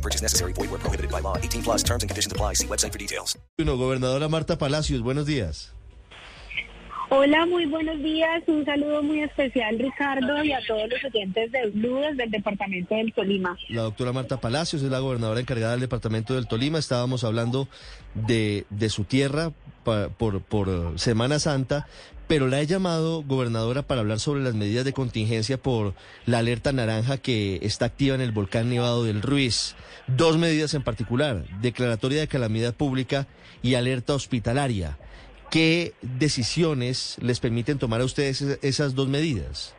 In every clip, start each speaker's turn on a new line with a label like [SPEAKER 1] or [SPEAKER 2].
[SPEAKER 1] Purchase necessary. Void where prohibited by law. 18 plus terms and conditions apply. See website for details.
[SPEAKER 2] Bueno, gobernadora Marta Palacios, buenos días.
[SPEAKER 3] Hola, muy buenos días. Un saludo muy especial, Ricardo, y a todos los oyentes de Blue desde el departamento del Tolima.
[SPEAKER 2] La doctora Marta Palacios es la gobernadora encargada del departamento del Tolima. Estábamos hablando de, su tierra por, por Semana Santa, pero la he llamado gobernadora para hablar sobre las medidas de contingencia por la alerta naranja que está activa en el volcán Nevado del Ruiz. Dos medidas en particular, declaratoria de calamidad pública y alerta hospitalaria. ¿Qué decisiones les permiten tomar a ustedes es- esas dos medidas?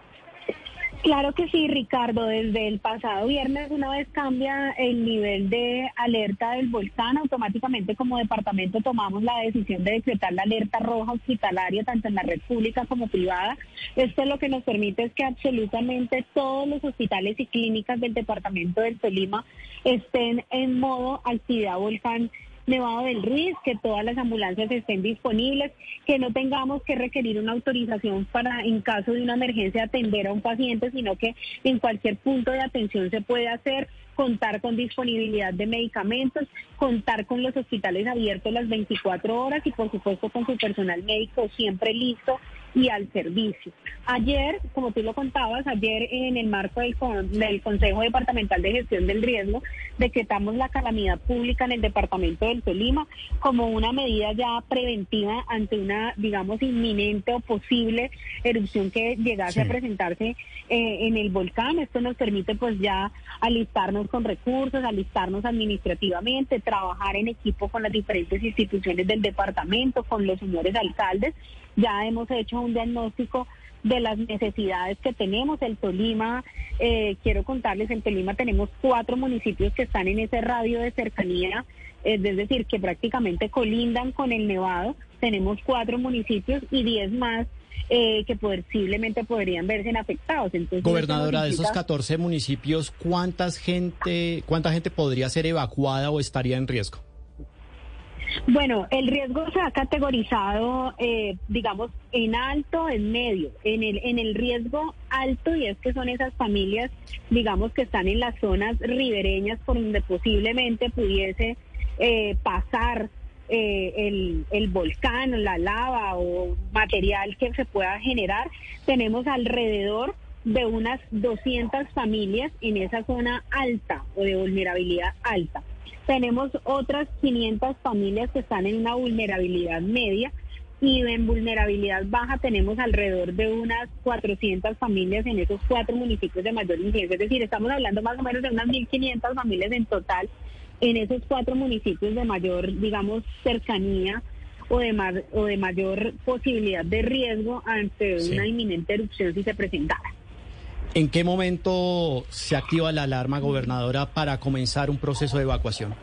[SPEAKER 3] Claro que sí, Ricardo. Desde el pasado viernes, una vez cambia el nivel de alerta del volcán, automáticamente como departamento tomamos la decisión de decretar la alerta roja hospitalaria, tanto en la red pública como privada. Esto lo que nos permite es que absolutamente todos los hospitales y clínicas del departamento del Tolima estén en modo actividad volcán Nevado del Ruiz, que todas las ambulancias estén disponibles, que no tengamos que requerir una autorización para, en caso de una emergencia, atender a un paciente, sino que en cualquier punto de atención se puede hacer, contar con disponibilidad de medicamentos, contar con los hospitales abiertos las 24 horas y, por supuesto, con su personal médico siempre listo y al servicio. Ayer, como tú lo contabas, ayer en el marco del, con- del Consejo Departamental de Gestión del Riesgo, decretamos la calamidad pública en el departamento del Tolima como una medida ya preventiva ante una, digamos, inminente o posible erupción que llegase a presentarse eh, en el volcán. Esto nos permite pues ya alistarnos con recursos, alistarnos administrativamente, trabajar en equipo con las diferentes instituciones del departamento, con los señores alcaldes. Ya hemos hecho un diagnóstico de las necesidades que tenemos. El Tolima, eh, quiero contarles, en Tolima tenemos cuatro municipios que están en ese radio de cercanía, es decir, que prácticamente colindan con el Nevado. Tenemos cuatro municipios y diez más eh, que posiblemente podrían verse afectados. Entonces,
[SPEAKER 4] Gobernadora, de esos
[SPEAKER 3] indica-
[SPEAKER 4] 14 municipios, ¿cuántas gente, ¿cuánta gente podría ser evacuada o estaría en riesgo?
[SPEAKER 3] Bueno, el riesgo se ha categorizado, eh, digamos, en alto, en medio. En el, en el riesgo alto, y es que son esas familias, digamos, que están en las zonas ribereñas por donde posiblemente pudiese eh, pasar eh, el, el volcán, la lava o material que se pueda generar. Tenemos alrededor de unas 200 familias en esa zona alta o de vulnerabilidad alta. Tenemos otras 500 familias que están en una vulnerabilidad media y en vulnerabilidad baja tenemos alrededor de unas 400 familias en esos cuatro municipios de mayor incidencia. Es decir, estamos hablando más o menos de unas 1.500 familias en total en esos cuatro municipios de mayor, digamos, cercanía o de, mar- o de mayor posibilidad de riesgo ante
[SPEAKER 4] Sí.
[SPEAKER 3] una inminente erupción si se presentara.
[SPEAKER 4] ¿En qué momento se activa la alarma, gobernadora, para comenzar un proceso de evacuación?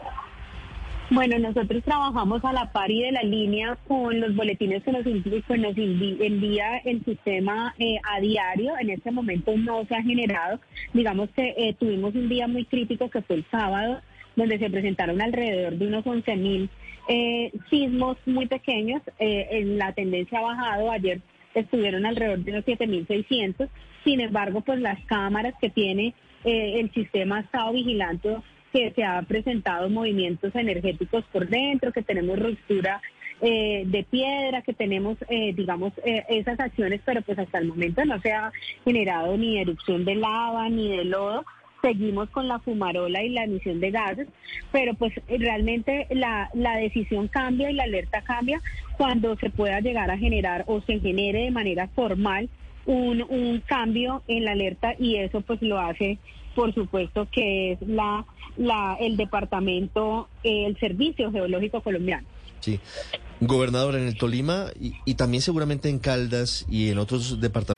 [SPEAKER 3] Bueno, nosotros trabajamos a la par y de la línea con los boletines que nos, envía el sistema eh, a diario. En este momento no se ha generado. Digamos que eh, tuvimos un día muy crítico que fue el sábado, donde se presentaron alrededor de unos 11 mil eh, sismos muy pequeños. Eh, en la tendencia ha bajado. Ayer estuvieron alrededor de unos 7.600. Sin embargo, pues las cámaras que tiene eh, el sistema ha estado vigilando que se ha presentado movimientos energéticos por dentro, que tenemos ruptura eh, de piedra, que tenemos, eh, digamos, esas acciones, pero pues hasta el momento no se ha generado ni erupción de lava ni de lodo. Seguimos con la fumarola y la emisión de gases, pero pues realmente la, la decisión cambia y la alerta cambia cuando se pueda llegar a generar o se genere de manera formal un, un cambio en la alerta y eso pues lo hace por supuesto que es la, la el departamento, el Servicio Geológico Colombiano.
[SPEAKER 2] Sí. Gobernador, en el Tolima y, y también seguramente en Caldas y en otros departamentos.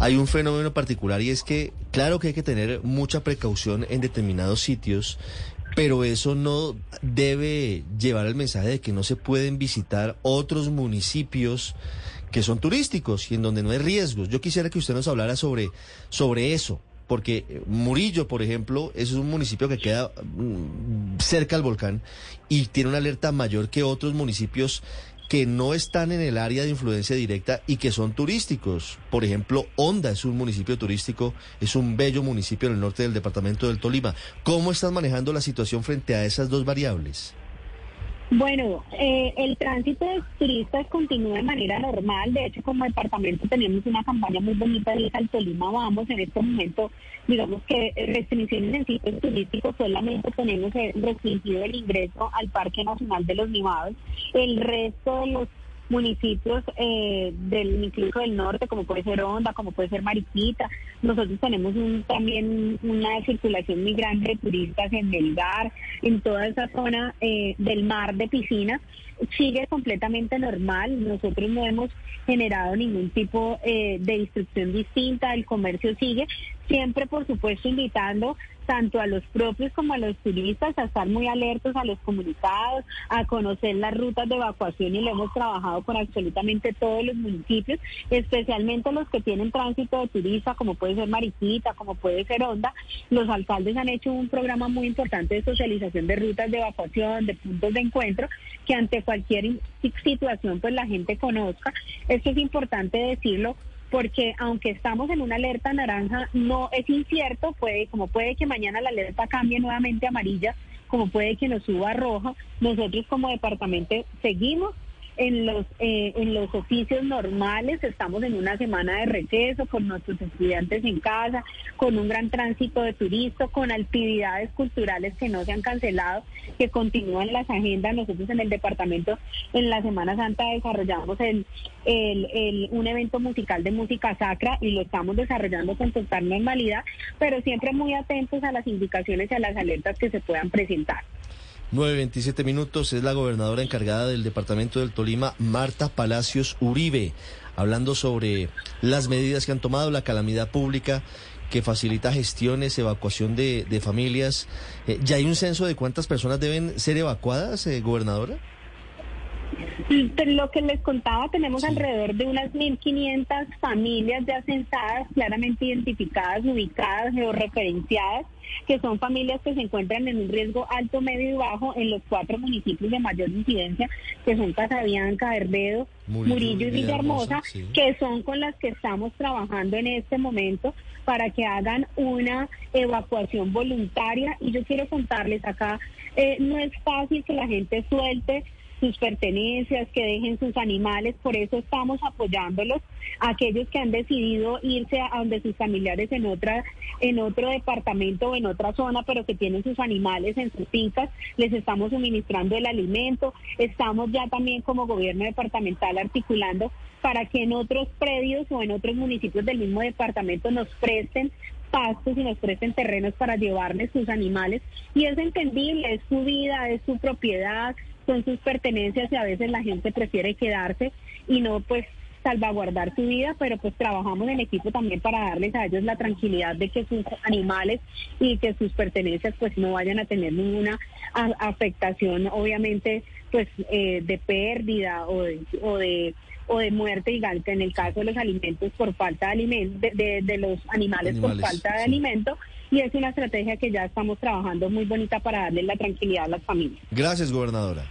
[SPEAKER 2] Hay un fenómeno particular y es que, claro que hay que tener mucha precaución en determinados sitios pero eso no debe llevar el mensaje de que no se pueden visitar otros municipios que son turísticos y en donde no hay riesgos. Yo quisiera que usted nos hablara sobre, sobre eso, porque Murillo, por ejemplo, es un municipio que queda mm, cerca al volcán y tiene una alerta mayor que otros municipios que no están en el área de influencia directa y que son turísticos. Por ejemplo, Honda es un municipio turístico, es un bello municipio en el norte del departamento del Tolima. ¿Cómo están manejando la situación frente a esas dos variables?
[SPEAKER 3] Bueno, eh, el tránsito de turistas continúa de manera normal. De hecho, como departamento tenemos una campaña muy bonita de al Tolima Vamos. En este momento, digamos que restricciones en sitios turísticos solamente tenemos restringido el ingreso al Parque Nacional de los Nevados. El resto de los municipios eh, del incluso del norte, como puede ser Honda, como puede ser Mariquita. Nosotros tenemos también una circulación muy grande de turistas en Melgar, en toda esa zona eh, del mar de piscinas. Sigue completamente normal. Nosotros no hemos generado ningún tipo eh, de instrucción distinta. El comercio sigue. Siempre, por supuesto, invitando tanto a los propios como a los turistas a estar muy alertos a los comunicados, a conocer las rutas de evacuación y lo hemos trabajado con absolutamente todos los municipios, especialmente los que tienen tránsito de turista, como puede ser Mariquita, como puede ser Honda. Los alcaldes han hecho un programa muy importante de socialización de rutas de evacuación, de puntos de encuentro, que ante cualquier situación pues la gente conozca. Esto es importante decirlo porque aunque estamos en una alerta naranja, no es incierto, puede, como puede que mañana la alerta cambie nuevamente a amarilla, como puede que nos suba a roja, nosotros como departamento seguimos en los, eh, en los oficios normales, estamos en una semana de receso con nuestros estudiantes en casa, con un gran tránsito de turistas, con actividades culturales que no se han cancelado, que continúan las agendas. Nosotros en el departamento en la Semana Santa desarrollamos el, el, un evento musical de música sacra y lo estamos desarrollando con total normalidad, pero siempre muy atentos a las indicaciones y a las alertas que se puedan presentar.
[SPEAKER 2] 9.27 minutos es la gobernadora encargada del departamento del Tolima, Marta Palacios Uribe, hablando sobre las medidas que han tomado, la calamidad pública que facilita gestiones, evacuación de, familias. Eh, ¿Ya hay un censo de cuántas personas deben ser evacuadas, eh, gobernadora?
[SPEAKER 3] Lo que les contaba, tenemos alrededor de unas 1.500 familias ya censadas, claramente identificadas, ubicadas, georreferenciadas, que son familias que se encuentran en un riesgo alto, medio y bajo en los cuatro municipios de mayor incidencia, que son Casabianca, Herbedo, Murillo, y Villahermosa, que son con las que estamos trabajando en este momento para que hagan una evacuación voluntaria. Y yo quiero contarles acá, eh, no es fácil que la gente suelte sus pertenencias, que dejen sus animales, por eso estamos apoyándolos, aquellos que han decidido irse a donde sus familiares en otra, en otro departamento o en otra zona, pero que tienen sus animales en sus fincas, les estamos suministrando el alimento, estamos ya también como gobierno departamental articulando para que en otros predios o en otros municipios del mismo departamento nos presten pastos y nos presten terrenos para llevarles sus animales. Y es entendible, es su vida, es su propiedad, son sus pertenencias y a veces la gente prefiere quedarse y no pues salvaguardar su vida, pero pues trabajamos en equipo también para darles a ellos la tranquilidad de que sus animales y que sus pertenencias pues no vayan a tener ninguna afectación, obviamente pues eh, de pérdida o de, o de o de muerte, digamos, en el caso de los alimentos por falta de alimento, de, los animales, por falta de alimento, y es una estrategia que ya estamos trabajando muy bonita para darle la tranquilidad a las familias.
[SPEAKER 2] Gracias, gobernadora.